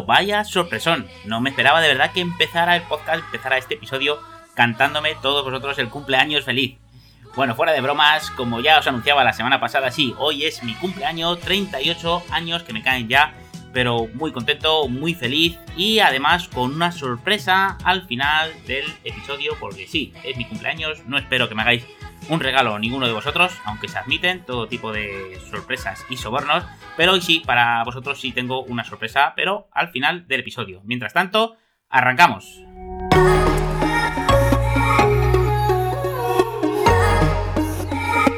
Vaya sorpresón. No me esperaba de verdad que empezara el podcast, empezara este episodio cantándome todos vosotros el cumpleaños feliz. Bueno, fuera de bromas, como ya os anunciaba la semana pasada, sí, hoy es mi cumpleaños, 38 años que me caen ya, pero muy contento, muy feliz y además con una sorpresa al final del episodio, porque sí, es mi cumpleaños, no espero que me hagáis un regalo ninguno de vosotros, aunque se admiten todo tipo de sorpresas y sobornos, pero hoy sí, para vosotros sí tengo una sorpresa, pero al final del episodio. Mientras tanto, arrancamos.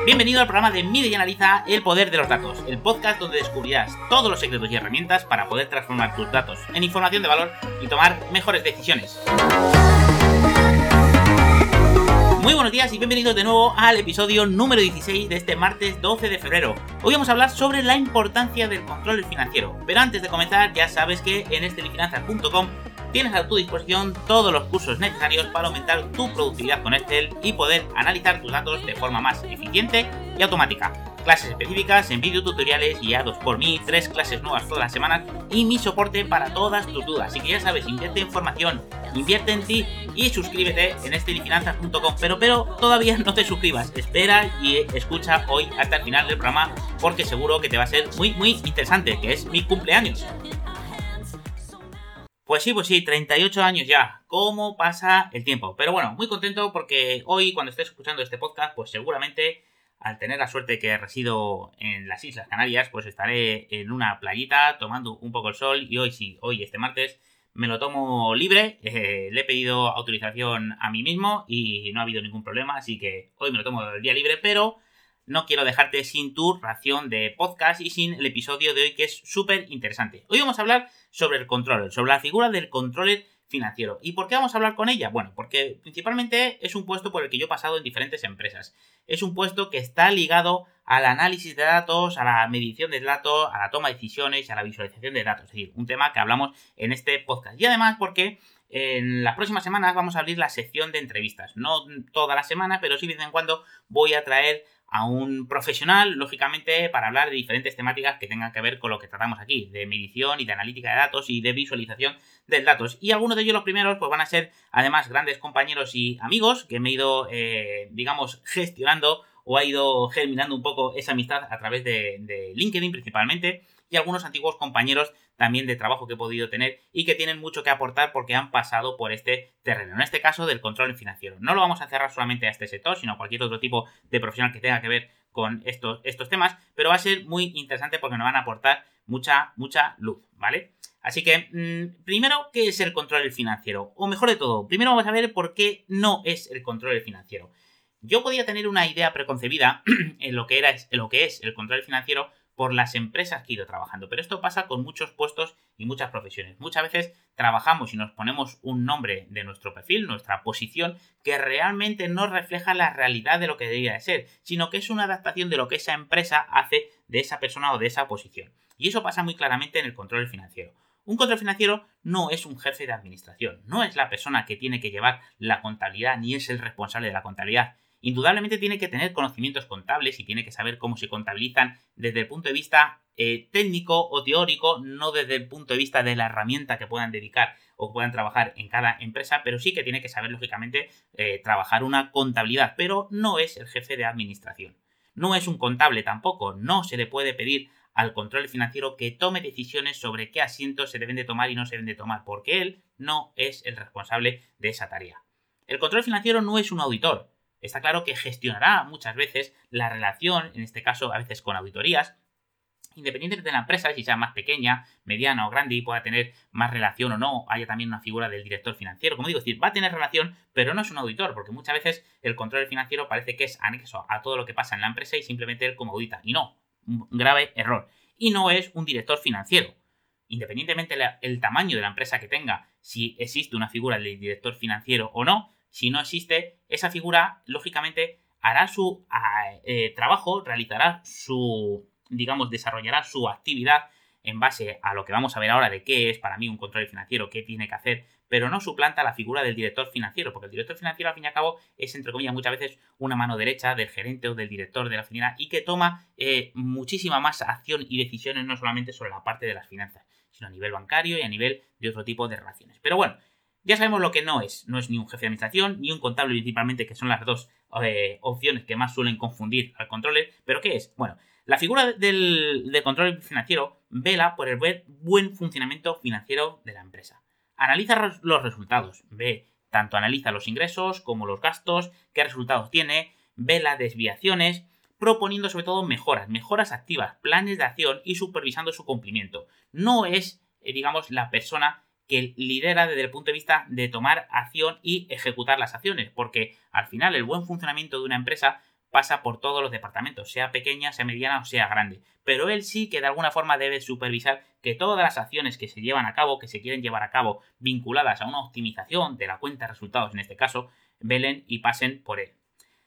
Bienvenido al programa de Mide y Analiza el Poder de los Datos, el podcast donde descubrirás todos los secretos y herramientas para poder transformar tus datos en información de valor y tomar mejores decisiones. Muy buenos días y bienvenidos de nuevo al episodio número 16 de este martes 12 de febrero. Hoy vamos a hablar sobre la importancia del control financiero, pero antes de comenzar ya sabes que en estelifinanzas.com tienes a tu disposición todos los cursos necesarios para aumentar tu productividad con Excel y poder analizar tus datos de forma más eficiente y automática. Clases específicas en vídeo tutoriales guiados por mí, tres clases nuevas todas las semanas y mi soporte para todas tus dudas. Así que ya sabes, invierte en formación, invierte en ti y suscríbete en estelifinanzas.com. Pero, pero todavía no te suscribas. Espera y escucha hoy hasta el final del programa porque seguro que te va a ser muy, muy interesante, que es mi cumpleaños. Pues sí, pues sí, 38 años ya. ¿Cómo pasa el tiempo? Pero bueno, muy contento porque hoy, cuando estés escuchando este podcast, pues seguramente, al tener la suerte que resido en las Islas Canarias, pues estaré en una playita tomando un poco el sol. Y hoy sí, hoy este martes, me lo tomo libre. Eh, le he pedido autorización a mí mismo y no ha habido ningún problema, así que hoy me lo tomo el día libre, pero no quiero dejarte sin tu ración de podcast y sin el episodio de hoy que es súper interesante. Hoy vamos a hablar sobre el controller, sobre la figura del controller financiero. ¿Y por qué vamos a hablar con ella? Bueno, porque principalmente es un puesto por el que yo he pasado en diferentes empresas. Es un puesto que está ligado al análisis de datos, a la medición de datos, a la toma de decisiones, a la visualización de datos. Es decir, un tema que hablamos en este podcast. Y además porque en las próximas semanas vamos a abrir la sección de entrevistas. No toda la semana, pero sí de vez en cuando voy a traer a un profesional, lógicamente, para hablar de diferentes temáticas que tengan que ver con lo que tratamos aquí, de medición y de analítica de datos y de visualización de datos. Y algunos de ellos, los primeros, pues van a ser además grandes compañeros y amigos que me he ido, eh, digamos, gestionando o ha ido germinando un poco esa amistad a través de, LinkedIn principalmente y algunos antiguos compañeros también de trabajo que he podido tener y que tienen mucho que aportar porque han pasado por este terreno. En este caso del control financiero. No lo vamos a cerrar solamente a este sector, sino a cualquier otro tipo de profesional que tenga que ver con estos, estos temas, pero va a ser muy interesante porque nos van a aportar mucha, mucha luz, ¿vale? Así que, mm, primero, ¿qué es el control financiero? O mejor de todo, primero vamos a ver por qué no es el control financiero. Yo podía tener una idea preconcebida en lo que, era, en lo que es el control financiero por las empresas que he ido trabajando. Pero esto pasa con muchos puestos y muchas profesiones. Muchas veces trabajamos y nos ponemos un nombre de nuestro perfil, nuestra posición, que realmente no refleja la realidad de lo que debería de ser, sino que es una adaptación de lo que esa empresa hace de esa persona o de esa posición. Y eso pasa muy claramente en el control financiero. Un control financiero no es un jefe de administración, no es la persona que tiene que llevar la contabilidad ni es el responsable de la contabilidad indudablemente tiene que tener conocimientos contables y tiene que saber cómo se contabilizan desde el punto de vista eh, técnico o teórico, no desde el punto de vista de la herramienta que puedan dedicar o puedan trabajar en cada empresa, pero sí que tiene que saber, lógicamente, eh, trabajar una contabilidad, pero no es el jefe de administración. No es un contable tampoco, no se le puede pedir al control financiero que tome decisiones sobre qué asientos se deben de tomar y no se deben de tomar, porque él no es el responsable de esa tarea. El control financiero no es un auditor, está claro que gestionará muchas veces la relación, en este caso a veces con auditorías, independientemente de la empresa, si sea más pequeña, mediana o grande y pueda tener más relación o no, haya también una figura del director financiero. Como digo, decir, va a tener relación, pero no es un auditor, porque muchas veces el control financiero parece que es anexo a todo lo que pasa en la empresa y simplemente él como audita. Y no, un grave error. Y no es un director financiero. Independientemente del tamaño de la empresa que tenga, si existe una figura del director financiero o no, si no existe, esa figura, lógicamente, hará su eh, trabajo, realizará su, digamos, desarrollará su actividad en base a lo que vamos a ver ahora de qué es para mí un control financiero, qué tiene que hacer, pero no suplanta la figura del director financiero, porque el director financiero al fin y al cabo es, entre comillas, muchas veces una mano derecha del gerente o del director de la oficina y que toma eh, muchísima más acción y decisiones no solamente sobre la parte de las finanzas, sino a nivel bancario y a nivel de otro tipo de relaciones. Pero bueno, ya sabemos lo que no es. No es ni un jefe de administración, ni un contable principalmente, que son las dos eh, opciones que más suelen confundir al controller. ¿Pero qué es? Bueno, la figura del, del control financiero vela por el buen funcionamiento financiero de la empresa. Analiza los resultados, ve tanto analiza los ingresos como los gastos, qué resultados tiene, ve las desviaciones, proponiendo sobre todo mejoras, mejoras activas, planes de acción y supervisando su cumplimiento. No es, eh, digamos, la persona que lidera desde el punto de vista de tomar acción y ejecutar las acciones, porque al final el buen funcionamiento de una empresa pasa por todos los departamentos, sea pequeña, sea mediana o sea grande. Pero él sí que de alguna forma debe supervisar que todas las acciones que se llevan a cabo, que se quieren llevar a cabo vinculadas a una optimización de la cuenta de resultados en este caso, velen y pasen por él.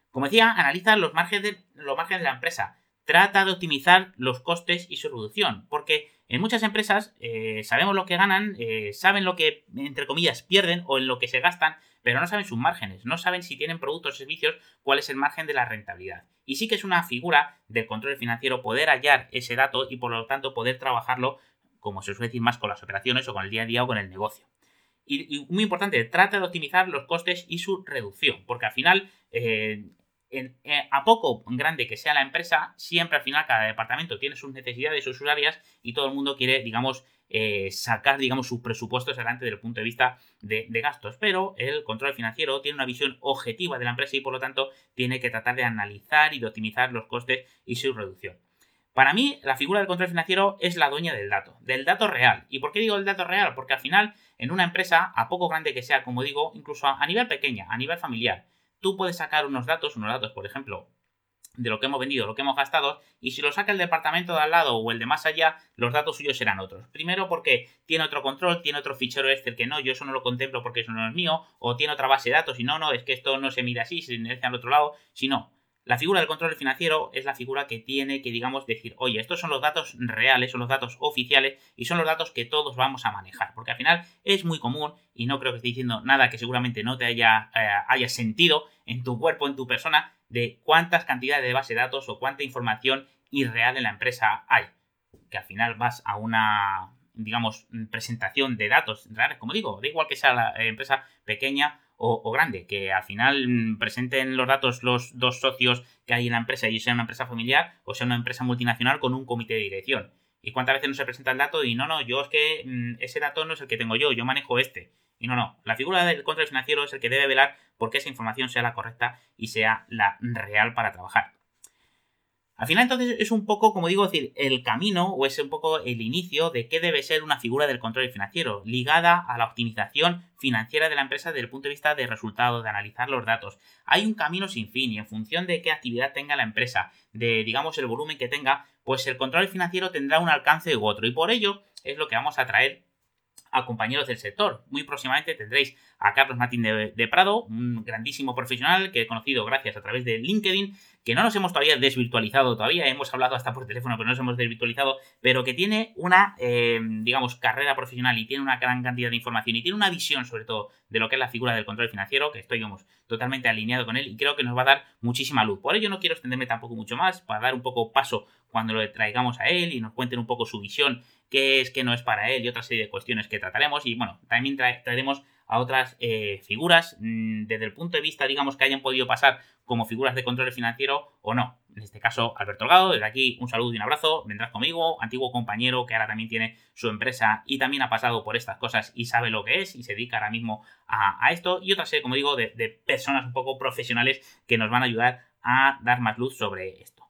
Como decía, analiza los márgenes de, los márgenes de la empresa, trata de optimizar los costes y su reducción, porque en muchas empresas eh, sabemos lo que ganan, eh, saben lo que, entre comillas, pierden o en lo que se gastan, pero no saben sus márgenes, no saben si tienen productos o servicios, cuál es el margen de la rentabilidad. Y sí que es una figura del control financiero poder hallar ese dato y por lo tanto poder trabajarlo, como se suele decir más, con las operaciones o con el día a día o con el negocio. Y, muy importante, trata de optimizar los costes y su reducción, porque al final, eh, a poco grande que sea la empresa, siempre al final cada departamento tiene sus necesidades, sus áreas y todo el mundo quiere, digamos, eh, sacar, digamos, sus presupuestos adelante desde el punto de vista de, gastos. Pero el control financiero tiene una visión objetiva de la empresa y por lo tanto tiene que tratar de analizar y de optimizar los costes y su reducción. Para mí, la figura del control financiero es la dueña del dato, del dato real. ¿Y por qué digo el dato real? Porque al final, en una empresa, a poco grande que sea, como digo, incluso a nivel pequeña, a nivel familiar, tú puedes sacar unos datos, unos datos, por ejemplo, de lo que hemos vendido, lo que hemos gastado, y si lo saca el departamento de al lado o el de más allá, los datos suyos serán otros. Primero porque tiene otro control, tiene otro fichero Excel que no, yo eso no lo contemplo porque eso no es mío, o tiene otra base de datos y no, no, es que esto no se mide así, se mide al otro lado, si no. La figura del control financiero es la figura que tiene que, digamos, decir, oye, estos son los datos reales, son los datos oficiales y son los datos que todos vamos a manejar. Porque al final es muy común, y no creo que esté diciendo nada que seguramente no te haya, eh, sentido en tu cuerpo, en tu persona, de cuántas cantidades de base de datos o cuánta información irreal en la empresa hay. Que al final vas a una, digamos, presentación de datos reales, como digo, da igual que sea la empresa pequeña o, grande, que al final mm, presenten los datos los dos socios que hay en la empresa y sea una empresa familiar o sea una empresa multinacional con un comité de dirección. ¿Y cuántas veces no se presenta el dato? Y no, no, yo es que mm, ese dato no es el que tengo yo, yo manejo este. Y no, no, la figura del control financiero es el que debe velar porque esa información sea la correcta y sea la real para trabajar. Al final entonces es un poco, como digo, decir, el camino o es un poco el inicio de qué debe ser una figura del control financiero, ligada a la optimización financiera de la empresa desde el punto de vista de resultados, de analizar los datos. Hay un camino sin fin y en función de qué actividad tenga la empresa, de digamos el volumen que tenga, pues el control financiero tendrá un alcance u otro y por ello es lo que vamos a traer a compañeros del sector. Muy próximamente tendréis a Carlos Martín de, Prado, un grandísimo profesional que he conocido gracias a través de LinkedIn, que no nos hemos todavía desvirtualizado todavía, hemos hablado hasta por teléfono, pero no nos hemos desvirtualizado, pero que tiene una, eh, digamos, carrera profesional y tiene una gran cantidad de información y tiene una visión sobre todo de lo que es la figura del control financiero, que estoy, digamos, totalmente alineado con él y creo que nos va a dar muchísima luz. Por ello no quiero extenderme tampoco mucho más, para dar un poco paso cuando lo traigamos a él y nos cuenten un poco su visión, qué es, qué no es para él y otra serie de cuestiones que trataremos y bueno, también traeremos a otras eh, figuras mm, desde el punto de vista, digamos, que hayan podido pasar como figuras de control financiero o no. En este caso, Alberto Holgado, desde aquí un saludo y un abrazo, vendrás conmigo, antiguo compañero que ahora también tiene su empresa y también ha pasado por estas cosas y sabe lo que es y se dedica ahora mismo a, esto. Y otra serie, como digo, de, de personas un poco profesionales que nos van a ayudar a dar más luz sobre esto.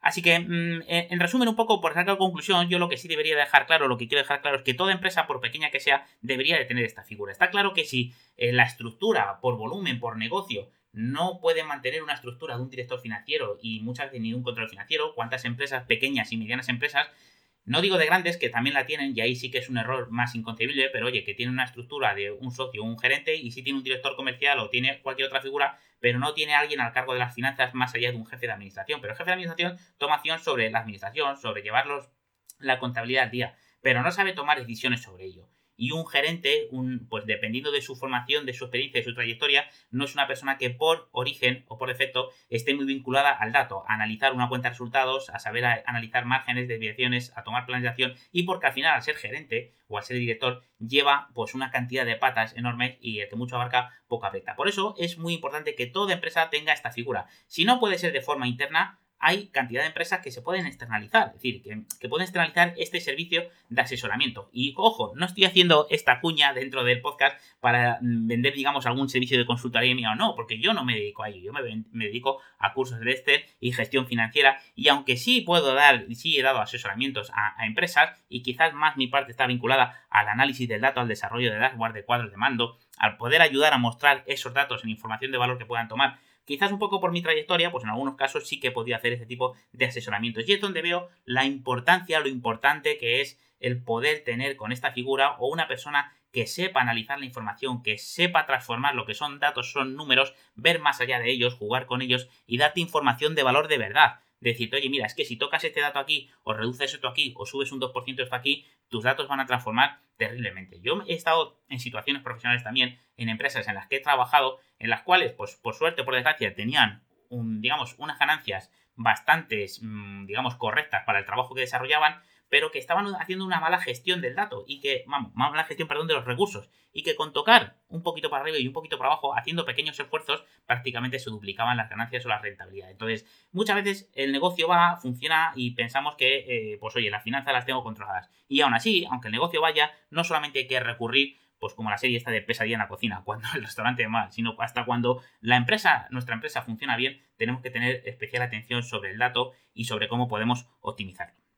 Así que, mm, en resumen, un poco por sacar conclusión, yo lo que sí debería dejar claro, lo que quiero dejar claro es que toda empresa, por pequeña que sea, debería de tener esta figura. Está claro que si eh, la estructura, por volumen, por negocio, no puede mantener una estructura de un director financiero y muchas veces ni un control financiero, cuántas empresas, pequeñas y medianas empresas, no digo de grandes, que también la tienen, y ahí sí que es un error más inconcebible, pero oye, que tiene una estructura de un socio un gerente, y sí tiene un director comercial o tiene cualquier otra figura, pero no tiene alguien al cargo de las finanzas más allá de un jefe de administración. Pero el jefe de administración toma acción sobre la administración, sobre llevarlos la contabilidad al día, pero no sabe tomar decisiones sobre ello. Y un gerente, un, pues dependiendo de su formación, de su experiencia, de su trayectoria, no es una persona que por origen o por defecto esté muy vinculada al dato, a analizar una cuenta de resultados, a saber analizar márgenes, desviaciones, a tomar planificación y porque al final al ser gerente o al ser director lleva pues una cantidad de patas enormes y el que mucho abarca poco aprieta. Por eso es muy importante que toda empresa tenga esta figura. Si no puede ser de forma interna, hay cantidad de empresas que se pueden externalizar, es decir, que, pueden externalizar este servicio de asesoramiento. Y ojo, no estoy haciendo esta cuña dentro del podcast para mm, vender, digamos, algún servicio de consultoría mío, no, porque yo no me dedico a ello, yo me, dedico a cursos de este y gestión financiera. Y aunque sí puedo dar, sí he dado asesoramientos a, a empresas, y quizás más mi parte está vinculada al análisis del dato, al desarrollo de dashboard, de cuadros de mando, al poder ayudar a mostrar esos datos en información de valor que puedan tomar Quizás un poco por mi trayectoria, pues en algunos casos sí que he podido hacer este tipo de asesoramientos. Y es donde veo la importancia, lo importante que es el poder tener con esta figura o una persona que sepa analizar la información, que sepa transformar lo que son datos, son números, ver más allá de ellos, jugar con ellos y darte información de valor de verdad decirte, oye, mira, es que si tocas este dato aquí, o reduces esto aquí, o subes un 2% esto aquí, tus datos van a transformar terriblemente. Yo he estado en situaciones profesionales también, en empresas en las que he trabajado, en las cuales, pues por suerte, por desgracia, tenían, un, digamos, unas ganancias bastante, mm, digamos, correctas para el trabajo que desarrollaban, pero que estaban haciendo una mala gestión del dato y que, vamos, mala gestión, perdón, de los recursos y que con tocar un poquito para arriba y un poquito para abajo, haciendo pequeños esfuerzos, prácticamente se duplicaban las ganancias o la rentabilidad. Entonces, muchas veces el negocio va, funciona y pensamos que, eh, pues oye, las finanzas las tengo controladas. Y aún así, aunque el negocio vaya, no solamente hay que recurrir pues como la serie esta de pesadilla en la cocina, cuando el restaurante mal, sino hasta cuando la empresa, nuestra empresa funciona bien, tenemos que tener especial atención sobre el dato y sobre cómo podemos optimizarlo.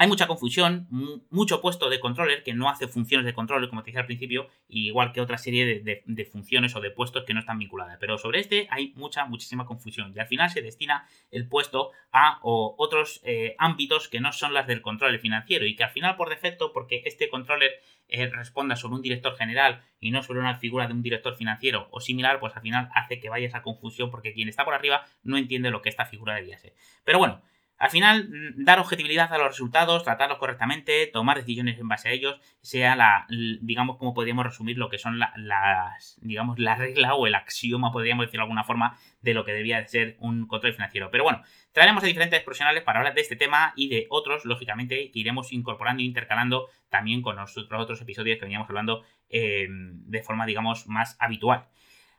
Hay mucha confusión, mucho puesto de controller que no hace funciones de controller, como te dije al principio, igual que otra serie de, funciones o de puestos que no están vinculadas. Pero sobre este hay mucha, muchísima confusión. Y al final se destina el puesto a otros eh, ámbitos que no son las del controller financiero. Y que al final, por defecto, porque este controller eh, responda sobre un director general y no sobre una figura de un director financiero o similar, pues al final hace que vaya esa confusión porque quien está por arriba no entiende lo que esta figura debería ser. Pero bueno, al final, mm, dar objetividad a los resultados, tratarlos correctamente, tomar decisiones en base a ellos, sea la, digamos, como podríamos resumir lo que son las, digamos, la regla o el axioma, podríamos decirlo de alguna forma, de lo que debía de ser un control financiero. Pero bueno, traeremos a diferentes profesionales para hablar de este tema y de otros, lógicamente, que iremos incorporando e intercalando también con los otros episodios que veníamos hablando eh, de forma, digamos, más habitual.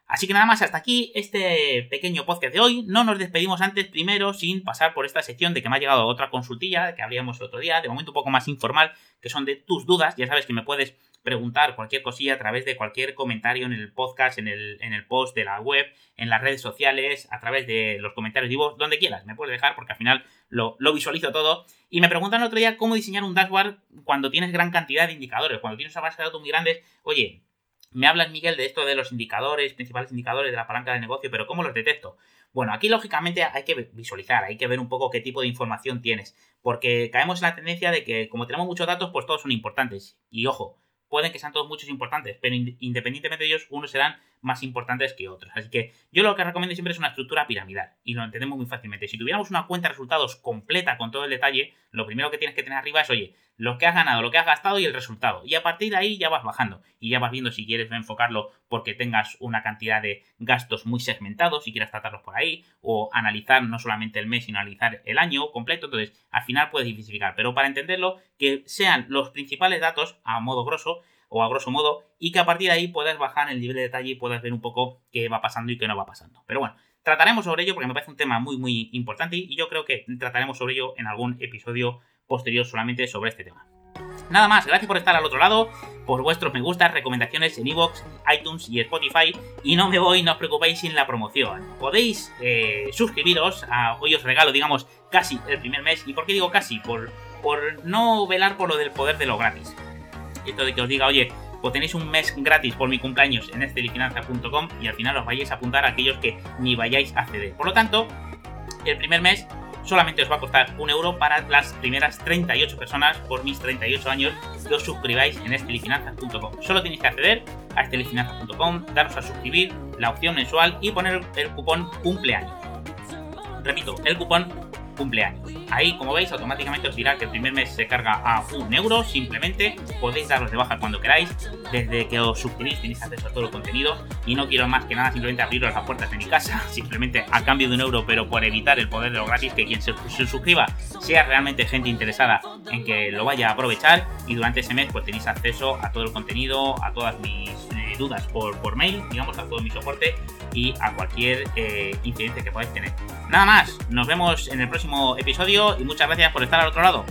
Así que nada más, hasta aquí este pequeño podcast de hoy. No nos despedimos antes primero sin pasar por esta sección de que me ha llegado otra consultilla que habríamos el otro día, de momento un poco más informal, que son de tus dudas. Ya sabes que me puedes preguntar cualquier cosilla a través de cualquier comentario en el podcast, en el, en el post de la web, en las redes sociales, a través de los comentarios de voz, donde quieras. Me puedes dejar porque al final lo, lo visualizo todo. Y me preguntan el otro día cómo diseñar un dashboard cuando tienes gran cantidad de indicadores, cuando tienes una base de datos muy grandes. Oye, me hablas, Miguel, de esto de los indicadores, principales indicadores de la palanca de negocio, pero ¿cómo los detecto? Bueno, aquí lógicamente hay que visualizar, hay que ver un poco qué tipo de información tienes, porque caemos en la tendencia de que como tenemos muchos datos, pues todos son importantes. Y ojo, pueden que sean todos muchos importantes, pero independientemente de ellos, unos serán más importantes que otros. Así que yo lo que recomiendo siempre es una estructura piramidal y lo entendemos muy fácilmente. Si tuviéramos una cuenta de resultados completa con todo el detalle, lo primero que tienes que tener arriba es, oye, lo que has ganado, lo que has gastado y el resultado. Y a partir de ahí ya vas bajando y ya vas viendo si quieres enfocarlo porque tengas una cantidad de gastos muy segmentados, si quieres tratarlos por ahí, o analizar no solamente el mes, sino analizar el año completo. Entonces, al final puedes diversificar. Pero para entenderlo, que sean los principales datos, a modo grosso, o a grosso modo, y que a partir de ahí puedas bajar el nivel de detalle y puedas ver un poco qué va pasando y qué no va pasando. Pero bueno, trataremos sobre ello porque me parece un tema muy muy importante y yo creo que trataremos sobre ello en algún episodio posterior solamente sobre este tema. Nada más, gracias por estar al otro lado, por vuestros me gustas, recomendaciones en iVoox, iTunes y Spotify. Y no me voy, no os preocupéis sin la promoción. Podéis eh, suscribiros, hoy os regalo, digamos, casi el primer mes. ¿Y por qué digo casi? Por, por no velar por lo del poder de lo gratis esto de que os diga, oye, pues tenéis un mes gratis por mi cumpleaños en estelifinanza.com y al final os vayáis a apuntar a aquellos que ni vayáis a acceder. Por lo tanto, el primer mes solamente os va a costar un euro para las primeras 38 personas por mis 38 años que os suscribáis en estelifinanza.com. Solo tenéis que acceder a estelifinanza.com, daros a suscribir, la opción mensual y poner el cupón cumpleaños. Repito, el cupón cumpleaños. Ahí, como veis, automáticamente os dirá que el primer mes se carga a un euro. Simplemente podéis daros de baja cuando queráis. Desde que os suscribís tenéis acceso a todo el contenido. Y no quiero más que nada simplemente abriros las puertas de mi casa. Simplemente a cambio de un euro, pero por evitar el poder de lo gratis, que quien se, se suscriba sea realmente gente interesada en que lo vaya a aprovechar. Y durante ese mes pues tenéis acceso a todo el contenido, a todas mis dudas por, por mail, digamos, a todo mi soporte y a cualquier eh, incidencia que podáis tener. Nada más, nos vemos en el próximo episodio y muchas gracias por estar al otro lado.